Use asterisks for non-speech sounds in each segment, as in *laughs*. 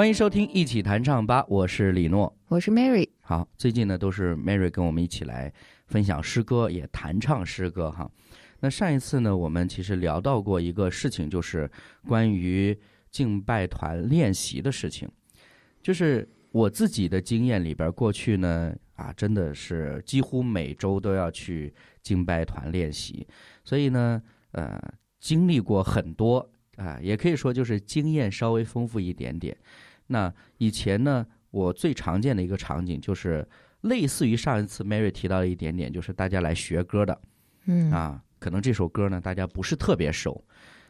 欢迎收听《一起弹唱吧》，我是李诺。我是 Mary，好，最近呢都是 Mary 跟我们一起来分享诗歌，也弹唱诗歌哈。那上一次呢，我们其实聊到过一个事情，就是关于敬拜团练习的事情。就是我自己的经验里边，过去呢啊，真的是几乎每周都要去敬拜团练习，所以呢，呃，经历过很多啊，也可以说就是经验稍微丰富一点点。那以前呢，我最常见的一个场景就是类似于上一次 Mary 提到的一点点，就是大家来学歌的，嗯。啊，可能这首歌呢大家不是特别熟。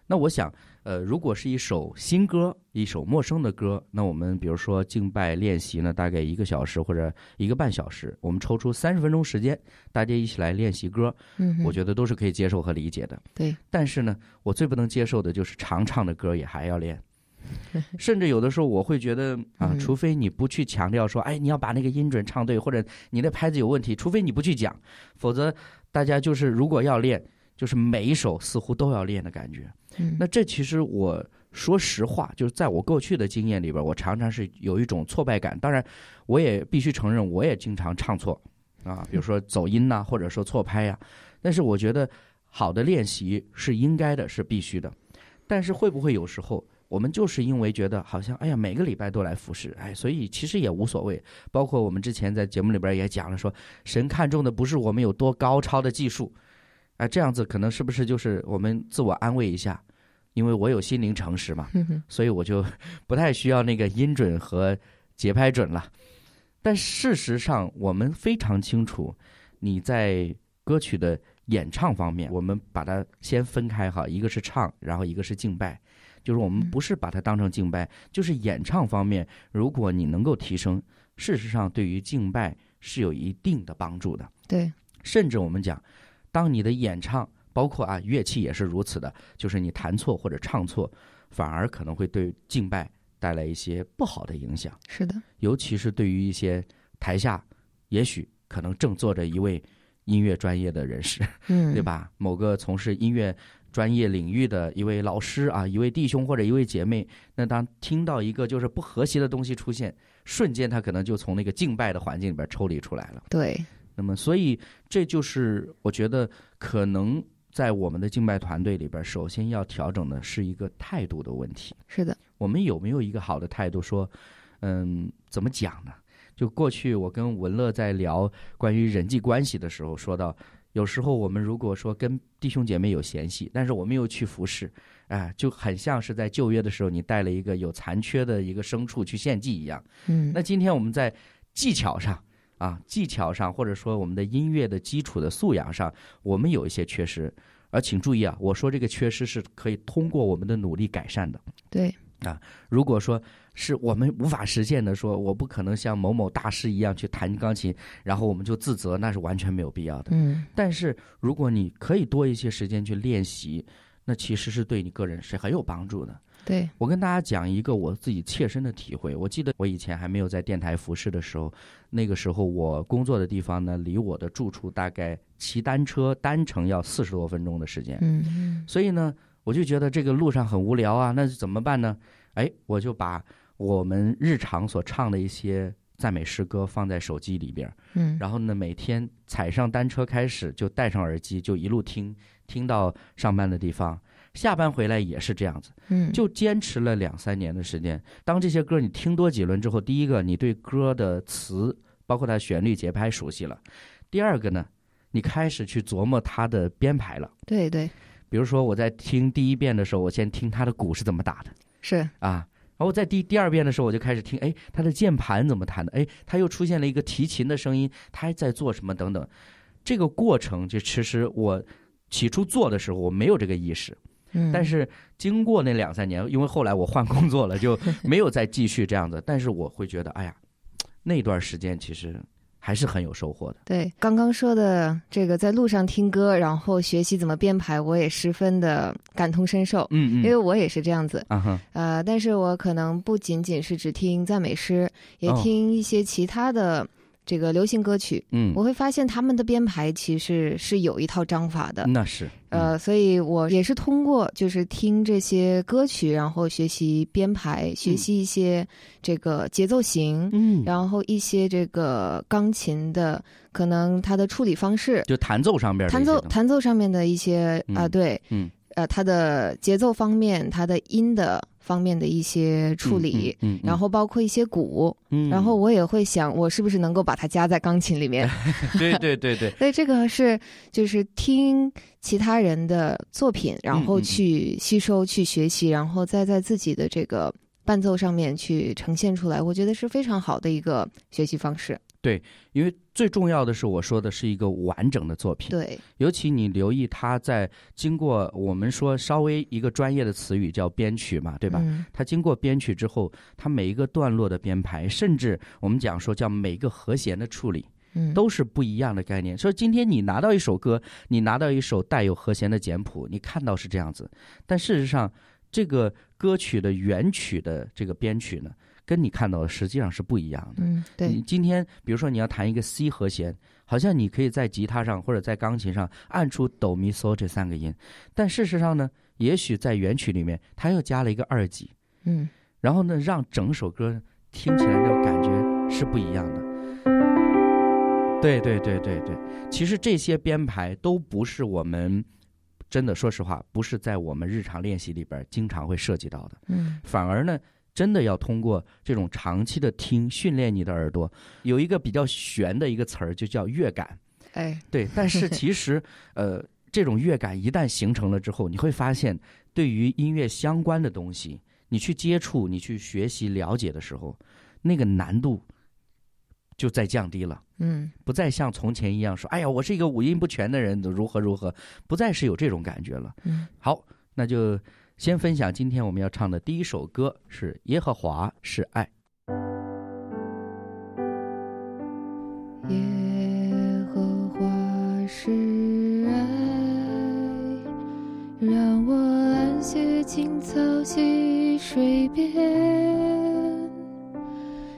那我想，呃，如果是一首新歌，一首陌生的歌，那我们比如说敬拜练习呢，大概一个小时或者一个半小时，我们抽出三十分钟时间，大家一起来练习歌，嗯，我觉得都是可以接受和理解的。对，但是呢，我最不能接受的就是常唱的歌也还要练，*laughs* 甚至有的时候我会觉得啊，嗯除非你不去强调说，哎，你要把那个音准唱对，或者你的拍子有问题，除非你不去讲，否则大家就是如果要练，就是每一首似乎都要练的感觉。嗯那这其实我说实话，就是在我过去的经验里边，我常常是有一种挫败感。当然，我也必须承认，我也经常唱错啊，*laughs* 比如说走音呐、或者说错拍呀、但是我觉得好的练习是应该的，是必须的。但是会不会有时候我们就是因为觉得好像哎呀每个礼拜都来服侍，哎，所以其实也无所谓。包括我们之前在节目里边也讲了说，神看重的不是我们有多高超的技术，哎，这样子可能是不是就是我们自我安慰一下？因为我有心灵诚实嘛，所以我就 *laughs* 不太需要那个音准和节拍准了。但事实上，我们非常清楚，你在歌曲的演唱方面，我们把它先分开哈，一个是唱，然后一个是敬拜。就是我们嗯不是把它当成敬拜，就是演唱方面，如果你能够提升，事实上对于敬拜是有一定的帮助的。对，甚至我们讲，当你的演唱，包括啊乐器也是如此的，就是你弹错或者唱错，反而可能会对敬拜带来一些不好的影响，是的，尤其是对于一些台下，也许可能正坐着一位音乐专业的人士，嗯，对？吧？某个从事音乐专业领域的一位老师啊，一位弟兄或者一位姐妹，那当听到一个就是不和谐的东西出现，瞬间他可能就从那个敬拜的环境里边抽离出来了。对，那么，所以这就是我觉得可能在我们的敬拜团队里边，首先要调整的是一个态度的问题。是的，我们有没有一个好的态度？说，嗯，怎么讲呢？就过去我跟文乐在聊关于人际关系的时候，说到，有时候我们如果说跟弟兄姐妹有嫌隙，但是我们又去服侍，哎，就很像是在旧约的时候，你带了一个有残缺的一个牲畜去献祭一样。嗯，那今天我们在技巧上啊，技巧上或者说我们的音乐的基础的素养上，我们有一些缺失。而请注意啊，我说这个缺失是可以通过我们的努力改善的。对，如果说是我们无法实现的，说我不可能像某某大师一样去弹钢琴，然后我们就自责，那是完全没有必要的。嗯，但是如果你可以多一些时间去练习，那其实是对你个人是很有帮助的。对，我跟大家讲一个我自己切身的体会。我记得我以前还没有在电台服侍的时候，那个时候我工作的地方呢，离我的住处大概骑单车单程要四十多分钟的时间。嗯嗯，所以呢，我就觉得这个路上很无聊啊，那怎么办呢？哎，我就把我们日常所唱的一些赞美诗歌放在手机里边儿，嗯，然后呢，每天踩上单车开始就戴上耳机，就一路听，听到上班的地方。下班回来也是这样子，嗯，就坚持了两三年的时间。当这些歌你听多几轮之后，第一个你对歌的词，包括它旋律节拍熟悉了；第二个呢，你开始去琢磨它的编排了。对对比如说我在听第一遍的时候，我先听他的鼓是怎么打的是，啊，然后在第第二遍的时候，我就开始听，哎，他的键盘怎么弹的？哎，他又出现了一个提琴的声音，他还在做什么等等。这个过程就其实我起初做的时候我没有这个意识，嗯，但是经过那两三年，因为后来我换工作了，就没有再继续这样子。但是我会觉得，哎呀，那段时间其实还是很有收获的。对刚刚说的这个在路上听歌，然后学习怎么编排，我也十分的感同身受，嗯嗯，因为我也是这样子。啊哈，呃，但是我可能不仅仅是只听赞美诗，也哦听一些其他的这个流行歌曲。嗯，我会发现他们的编排其实是有一套章法的。那是，呃，所以我也是通过就是听这些歌曲，然后学习编排，学习一些这个节奏型，嗯，然后一些这个钢琴的可能它的处理方式，就弹奏上边弹奏弹奏上面的一些啊、嗯对，嗯，呃，它的节奏方面，它的音的方面的一些处理，嗯，嗯嗯然后包括一些鼓，嗯，然后我也会想，我是不是能够把它加在钢琴里面？*laughs* 对对对对，*laughs* 所以这个是就是听其他人的作品，然后去吸收、去学习，然后再在自己的这个伴奏上面去呈现出来，我觉得是非常好的一个学习方式。因为最重要的是我说的是一个完整的作品，对，尤其你留意他在经过我们说稍微一个专业的词语叫编曲嘛，对吧？嗯它经过编曲之后，它每一个段落的编排，甚至我们讲说叫每一个和弦的处理，嗯，都是不一样的概念。所以今天你拿到一首歌，你拿到一首带有和弦的简谱，你看到是这样子，但事实上，这个歌曲的原曲的这个编曲呢，跟你看到的实际上是不一样的。嗯，你对，今天比如说你要弹一个 C 和弦，好像你可以在吉他上或者在钢琴上按出哆咪嗦这三个音，但事实上呢，也许在原曲里面它又加了一个二级，嗯然后呢，让整首歌听起来的感觉是不一样的。对对对对对，其实这些编排都不是我们真的说实话，不是在我们日常练习里边经常会涉及到的。嗯反而呢，真的要通过这种长期的听，训练你的耳朵。有一个比较玄的一个词儿，就叫乐感。哎，对，但是其实，*laughs* 呃，这种乐感一旦形成了之后，你会发现，对于音乐相关的东西，你去接触、你去学习、了解的时候，那个难度就在降低了。嗯不再像从前一样说：“哎呀，我是一个五音不全的人，如何如何。”不再是有这种感觉了。嗯好，那就先分享今天我们要唱的第一首歌是《耶和华是爱》。耶和华是爱，让我安歇青草溪水边，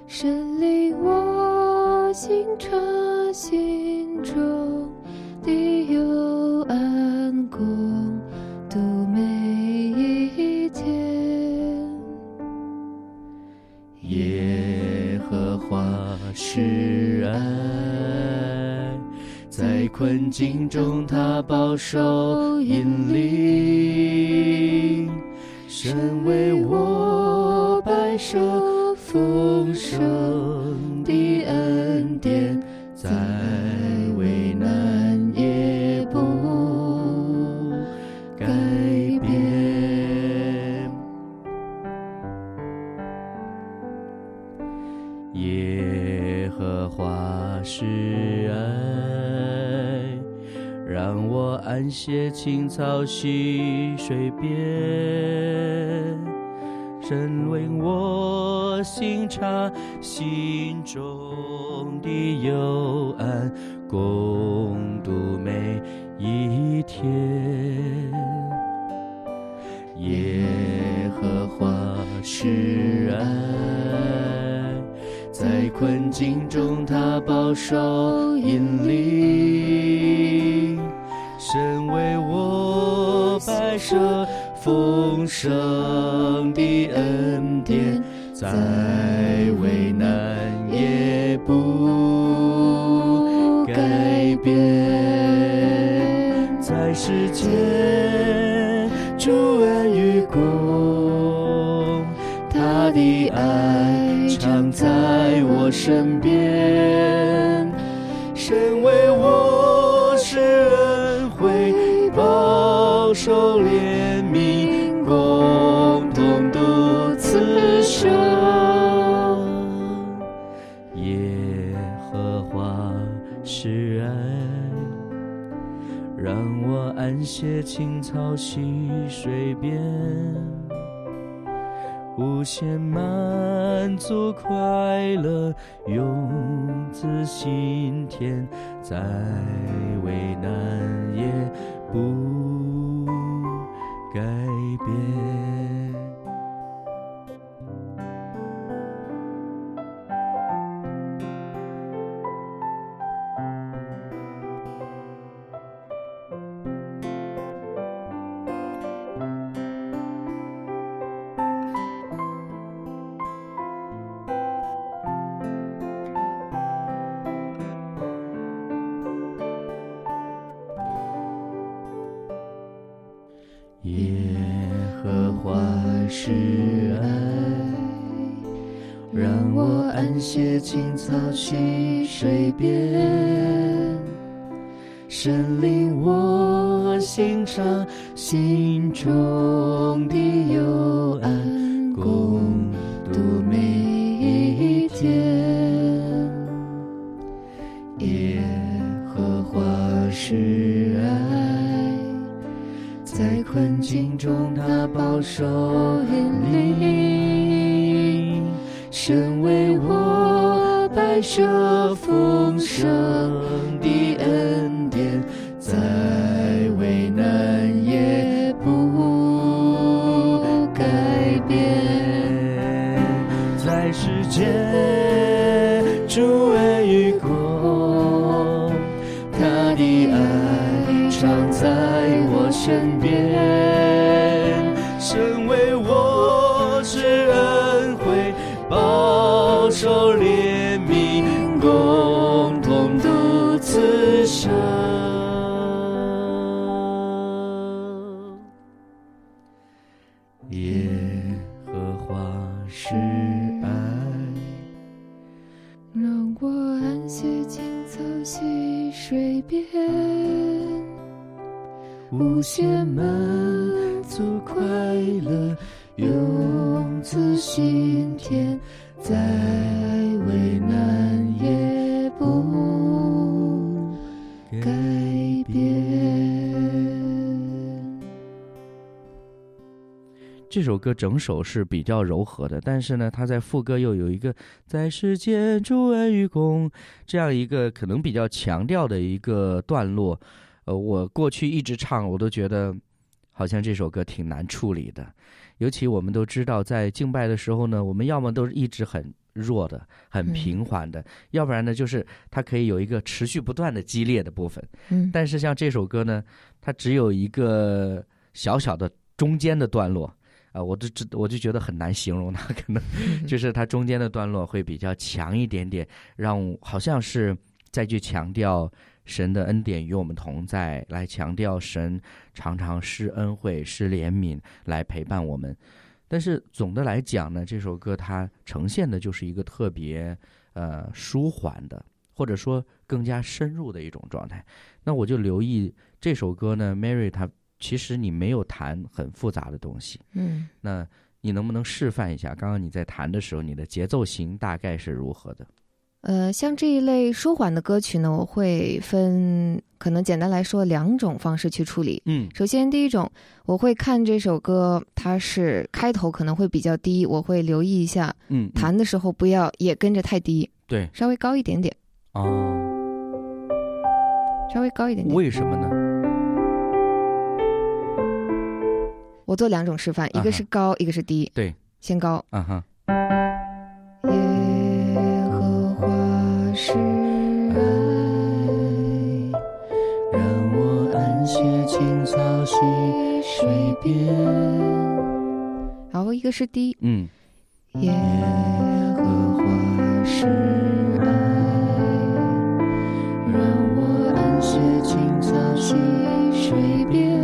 神领我心察心神为我摆设丰盛的恩典，在我安歇青草溪水边。神为我心察心中的幽暗，共度每一天。耶和华是爱，在困境中他保守引领，神为我摆设丰盛的恩典，在危难也不改变，在世间主恩与共，他的爱常在我身边，青草溪水边，无限满足快乐涌自心田，再为难也不改变。无限满足快乐涌自心田，再为难也不改变。这首歌整首是比较柔和的，但是呢，它在副歌又有一个“在世间主恩与共”这样一个可能比较强调的一个段落。呃，我过去一直唱，我都觉得好像这首歌挺难处理的。尤其我们都知道，在敬拜的时候呢，我们要么都是一直很弱的、很平缓的，要不然呢，就是它可以有一个持续不断的激烈的部分。嗯，但是像这首歌呢，它只有一个小小的中间的段落。啊、我就知我就觉得很难形容它，*laughs* 可能就是它中间的段落会比较强一点点，让好像是再去强调神的恩典与我们同在，来强调神常常施恩惠、施怜悯来陪伴我们。但是总的来讲呢，这首歌它呈现的就是一个特别呃舒缓的，或者说更加深入的一种状态。那我就留意这首歌呢，Mary 她其实你没有弹很复杂的东西，嗯，那你能不能示范一下？刚刚你在弹的时候，你的节奏型大概是如何的？呃，像这一类舒缓的歌曲呢，我会分可能简单来说两种方式去处理。嗯首先，第一种，我会看这首歌，它是开头可能会比较低，我会留意一下，嗯，嗯弹的时候不要也跟着太低，对稍微高一点点，哦，稍微高一点点。为什么呢？我做两种示范，一个是高，一个是低。对，先高。啊哈，耶然后一个是低。嗯耶和华是爱，让我安歇青草溪水边。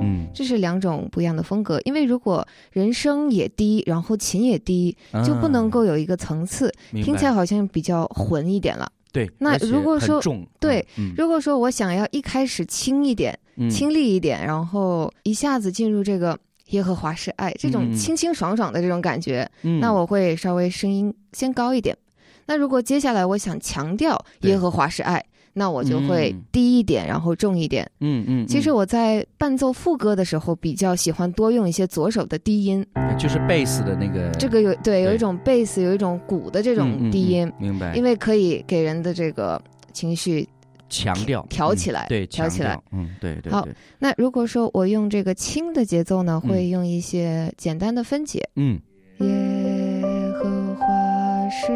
嗯，这是两种不一样的风格。因为如果人声也低，然后琴也低，就不能够有一个层次，啊听起来好像比较混一点了。对。那如果说重，对嗯，如果说我想要一开始轻一点、嗯清丽一点，然后一下子进入这个耶和华是爱这种嗯清清爽爽的这种感觉，嗯那我会稍微声音先高一点。那如果接下来我想强调耶和华是爱，那我就会嗯低一点，然后重一点。嗯嗯，其实嗯我在伴奏副歌的时候，比较喜欢多用一些左手的低音，就是贝斯的那个这个有对有一种贝斯，有一种鼓的这嗯种嗯低音，嗯明白？因为可以给人的这个情绪。强调嗯调起来对，强调起来，嗯，对对好，那如果说我用这个轻的节奏呢，嗯会用一些简单的分解。嗯耶和华是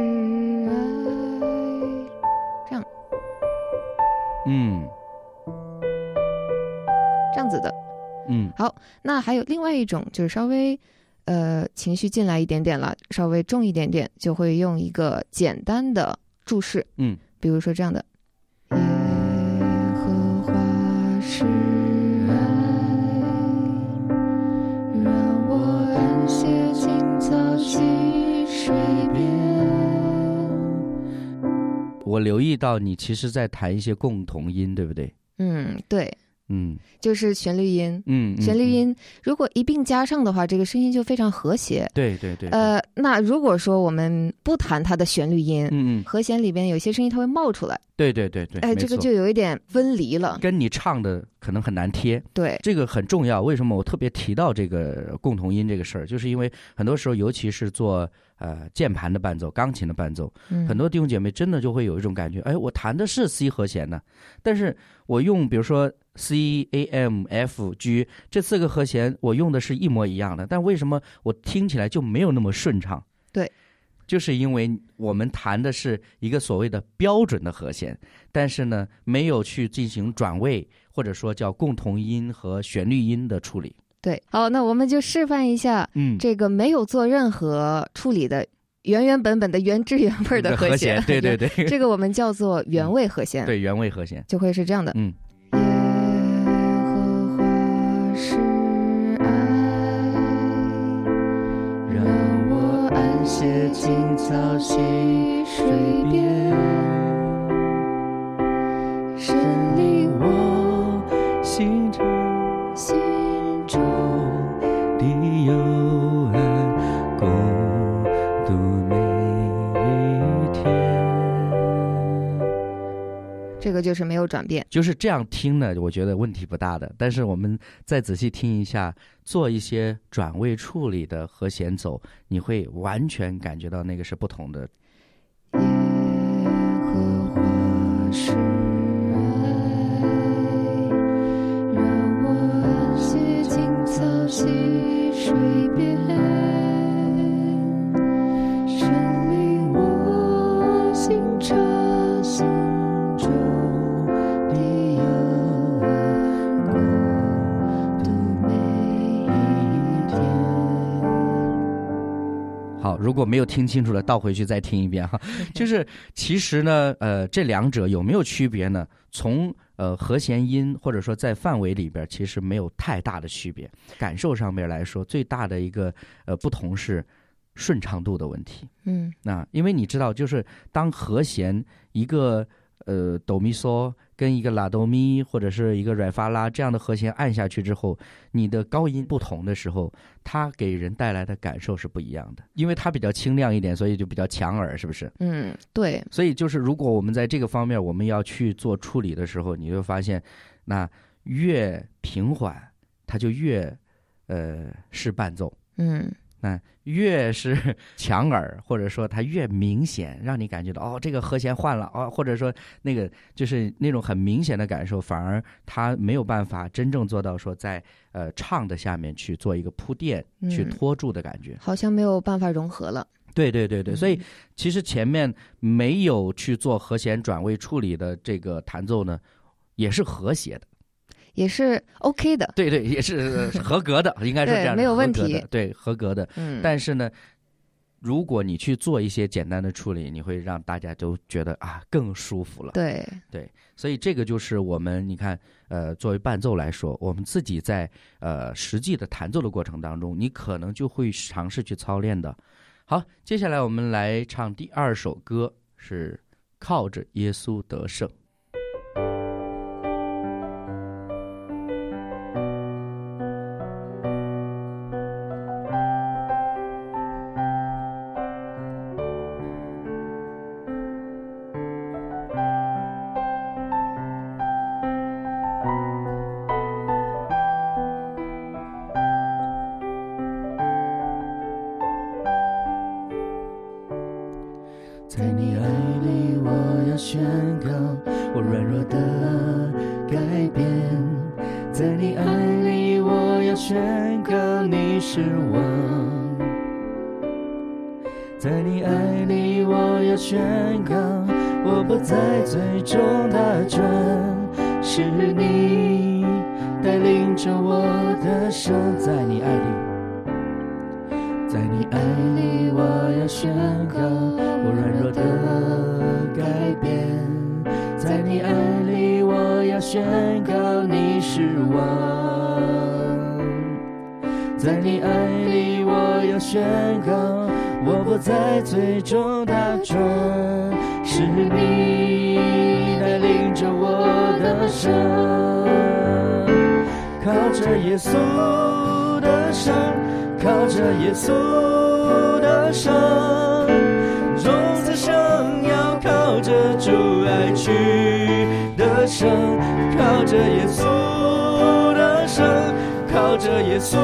嗯。这样子的。嗯。好那还有另外一种，就是稍微呃情绪进来一点点了，稍微重一点点，就会用一个简单的注释，嗯，比如说这样的：我留意到你其实在弹一些共同音，对不对？嗯，对，嗯就是旋律音。嗯，旋律音如果一并加上的话，这个声音就非常和谐。对对对，对，呃，那如果说我们不弹它的旋律音，嗯嗯，和弦里边有些声音它会冒出来，对对对对，哎，没错这个就有一点分离了。跟你唱的可能很难贴，对，这个很重要。为什么我特别提到这个共同音这个事儿？就是因为很多时候，尤其是做呃键盘的伴奏、钢琴的伴奏，嗯很多弟兄姐妹真的就会有一种感觉，哎，我弹的是 C 和弦呢，但是我用比如说 C、A、M、F、G 这四个和弦，我用的是一模一样的，但为什么我听起来就没有那么顺畅？对。就是因为我们弹的是一个所谓的标准的和弦，但是呢，没有去进行转位，或者说叫共同音和旋律音的处理。对。好，那我们就示范一下嗯，这个没有做任何处理的原原本本的原汁原味的和弦。对对 *laughs* 对，这个我们叫做原味和弦。，对原味和弦。就会是这样的。嗯。耶和华是爱，让我安歇青草溪水边，这个就是没有转变。就是这样听呢，我觉得问题不大的。但是我们再仔细听一下，做一些转位处理的和弦走，你会完全感觉到那个是不同的。如果没有听清楚的，倒回去再听一遍哈。*laughs* 就是其实呢，呃，这两者有没有区别呢？从呃和弦音或者说在范围里边，其实没有太大的区别。感受上面来说，最大的一个呃不同是顺畅度的问题。嗯那因为你知道，就是当和弦一个呃哆咪嗦跟一个拉哆咪或者是一个软发拉这样的和弦按下去之后，你的高音不同的时候，它给人带来的感受是不一样的。因为它比较清亮一点，所以就比较强耳，是不是？嗯，对，所以就是如果我们在这个方面我们要去做处理的时候，你会发现，那越平缓，它就越呃是伴奏。嗯 *laughs* 那越是 *laughs* 强耳，或者说它越明显，让你感觉到哦，这个和弦换了哦，或者说那个就是那种很明显的感受，反而它没有办法真正做到说在呃唱的下面去做一个铺垫、去嗯拖住的感觉。好像没有办法融合了。对对对对，所以嗯其实前面没有去做和弦转位处理的这个弹奏呢，也是和谐的。也是 OK 的。对对，也是 *laughs* 合格的，应该是这样没有问题对，合格的。嗯，但是呢，如果你去做一些简单的处理，你会让大家都觉得啊更舒服了。对对，所以这个就是我们你看，呃，作为伴奏来说，我们自己在呃实际的弹奏的过程当中，你可能就会尝试去操练的。好，接下来我们来唱第二首歌，是靠着耶稣得胜。宣告你是王。在你爱里，我要宣告我不再最终打转，是你带领着我的手。在你爱里，在你爱里，我要宣告。我软弱的改变，在你爱里，我要宣告你是王。在你爱里，我要宣告，我不再最终打转，是你带领着我的生，靠着耶稣的生，靠着耶稣的生要靠。着主爱去的生，靠着耶稣，着耶稣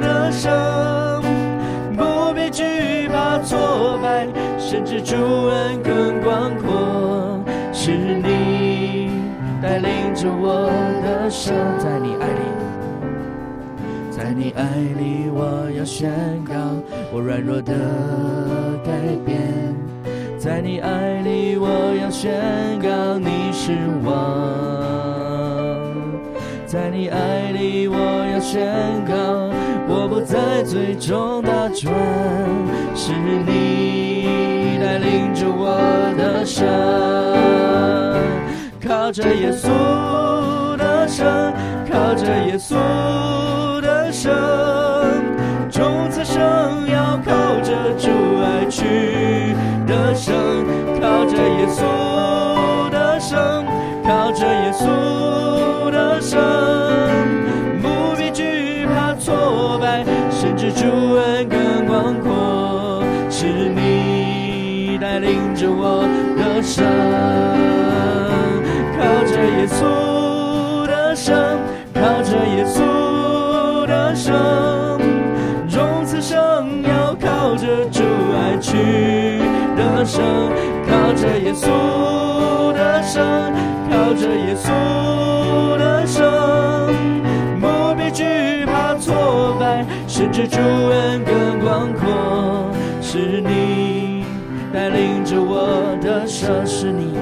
的生，不必惧怕挫败，甚至主恩更广阔。是你带领着我的生，在你爱里，在你爱里，我要宣告我软弱的改变。在你爱里，我要宣告你是王。在你爱里，我要宣告我不再最终打转，是你带领着我的生，靠着耶稣的生，靠着耶稣的生，种子生要靠着主。声，靠着耶稣的声，靠着耶稣的声，不必惧怕挫败，甚至主恩更广阔。是你带领着我的生，是你，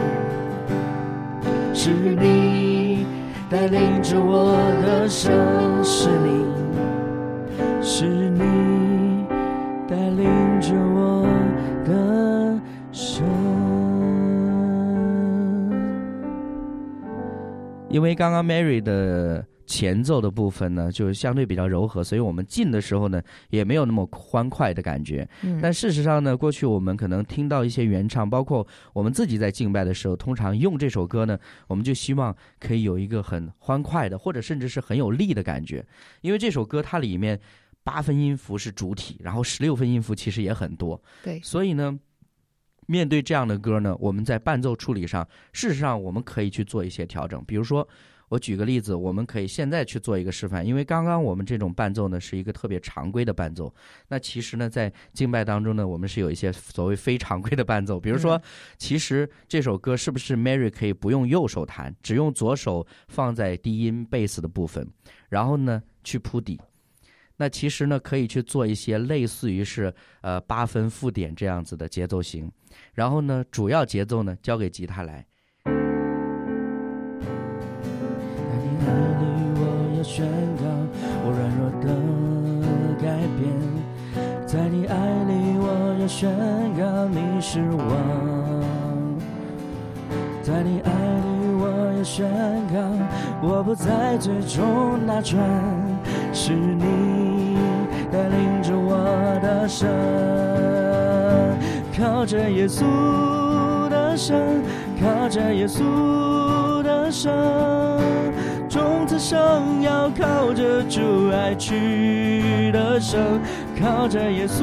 是你带领着我的生，是你，是因为刚刚 Mary 的前奏的部分呢，就相对比较柔和，所以我们进的时候呢，也没有那么欢快的感觉。但事实上呢，过去我们可能听到一些原唱，包括我们自己在敬拜的时候，通常用这首歌呢，我们就希望可以有一个很欢快的，或者甚至是很有力的感觉。因为这首歌它里面八分音符是主体，然后十六分音符其实也很多。对，所以呢。面对这样的歌呢，我们在伴奏处理上，事实上我们可以去做一些调整。比如说，我举个例子，我们可以现在去做一个示范。因为刚刚我们这种伴奏呢，是一个特别常规的伴奏。那其实呢，在敬拜当中呢，我们是有一些所谓非常规的伴奏。比如说，其实这首歌是不是 Mary 可以不用右手弹，只用左手放在低音贝斯的部分，然后呢去铺底。那其实呢，可以去做一些类似于是呃八分附点这样子的节奏型，然后呢，主要节奏呢交给吉他来。在你爱里，我要宣告我软弱的改变；在你爱里，我要宣告你是王；在你爱里，我要宣告我不再最终那转，是你。带领着我的神，靠着耶稣的生，靠着耶稣的生，种子生要靠着主爱去的生，靠着耶稣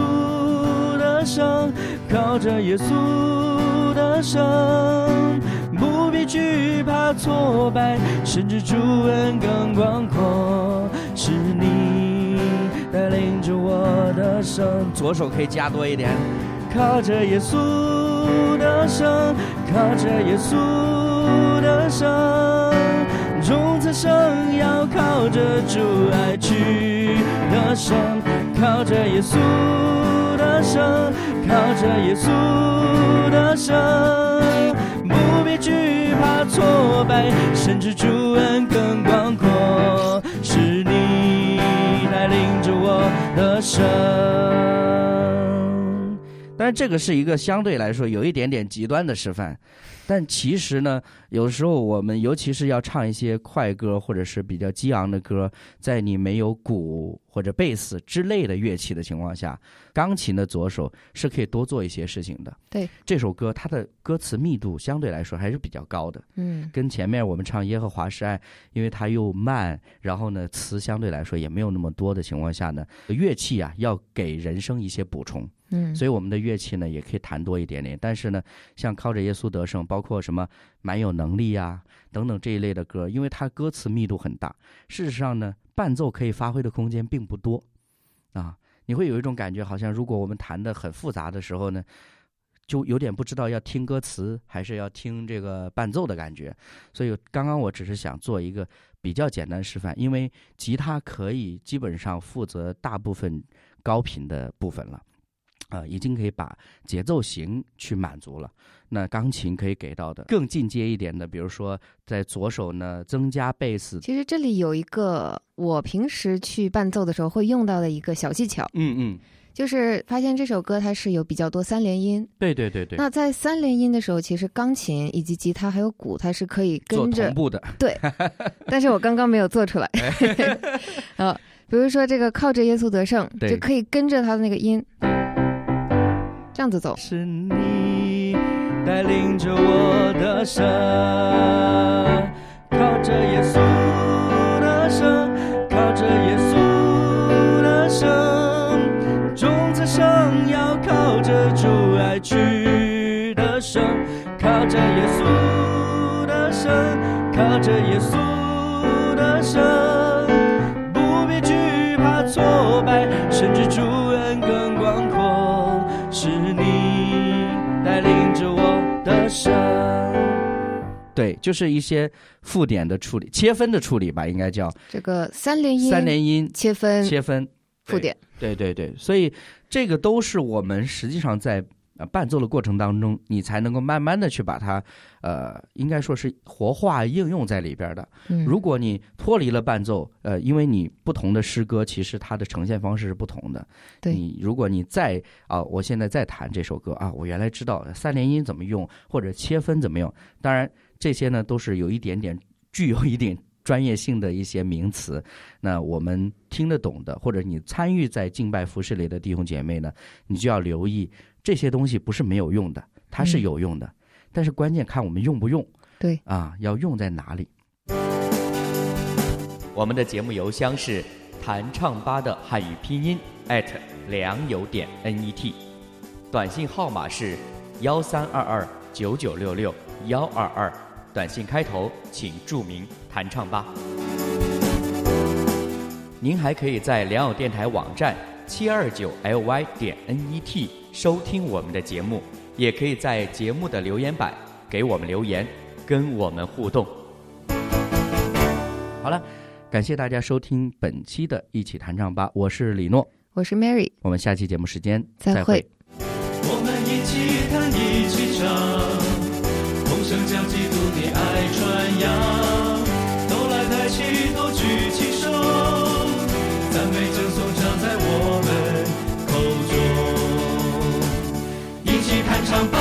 的生，靠着耶稣的生，不必惧怕挫败，甚至主恩更广阔，是你。带领着我的手，左手可以加多一点，靠着耶稣的声，靠着耶稣的声，众子生要靠着主爱去的声，靠着耶稣的声，靠着耶稣的声，不必惧怕挫败，甚至主恩更广阔，的生。当然，这个是一个相对来说有一点点极端的示范，但其实呢，有时候我们尤其是要唱一些快歌或者是比较激昂的歌，在你没有鼓或者贝斯之类的乐器的情况下，钢琴的左手是可以多做一些事情的。对，这首歌它的歌词密度相对来说还是比较高的，嗯跟前面我们唱《耶和华是爱》，因为它又慢，然后呢词相对来说也没有那么多的情况下呢，乐器啊要给人声一些补充。嗯，所以我们的乐器呢也可以弹多一点点。但是呢，像靠着耶稣得胜，包括什么蛮有能力呀、等等这一类的歌，因为它歌词密度很大，事实上呢，伴奏可以发挥的空间并不多啊。你会有一种感觉，好像如果我们弹的很复杂的时候呢，就有点不知道要听歌词还是要听这个伴奏的感觉。所以刚刚我只是想做一个比较简单示范，因为吉他可以基本上负责大部分高频的部分了。啊、已经可以把节奏型去满足了。那钢琴可以给到的更进阶一点的，比如说在左手呢增加贝斯，其实这里有一个我平时去伴奏的时候会用到的一个小技巧，嗯嗯，就是发现这首歌它是有比较多三连音。对对对对，那在三连音的时候，其实钢琴以及吉他还有鼓，它是可以跟着同，步的，对 *laughs* 但是我刚刚没有做出来。*laughs* 啊，比如说这个靠着耶稣得胜，对就可以跟着它的那个音，这样子走。是你带领着我的神，靠着耶稣的神，靠着耶稣的神，种子生要靠着主爱去的生，靠着耶稣的神，靠着耶稣的神，不必惧怕挫败，甚至主，是你带领着我的生。对，就是一些附点的处理、切分的处理吧，应该叫这个三连音、三连音切分、切分。附点。对对对，所以这个都是我们实际上在呃伴奏的过程当中，你才能够慢慢的去把它，呃，应该说是活化应用在里边的。嗯，如果你脱离了伴奏，呃，因为你不同的诗歌其实它的呈现方式是不同的。对你如果你再啊、我现在再弹这首歌啊，我原来知道三连音怎么用，或者切分怎么用。当然这些呢都是有一点点具有一点专业性的一些名词。那我们听得懂的，或者你参与在敬拜服饰里的弟兄姐妹呢，你就要留意这些东西不是没有用的，它是嗯有用的，但是关键看我们用不用。对啊，要用在哪里？我们的节目邮箱是弹唱吧的汉语拼音良友点 net，短信号码是幺三二二九九六六幺二二，短信开头请注明弹唱吧。您还可以在良友电台网站七二九 ly 点 net 收听我们的节目，也可以在节目的留言板给我们留言，跟我们互动。好了，感谢大家收听本期的《一起弹唱吧》，我是李诺，我是 Mary，我们下期节目时间再会会。我们一起弹，一起唱，同声将基督的爱传扬。都来抬起头，举起手，赞美赠颂唱在我们口中。一起弹唱吧，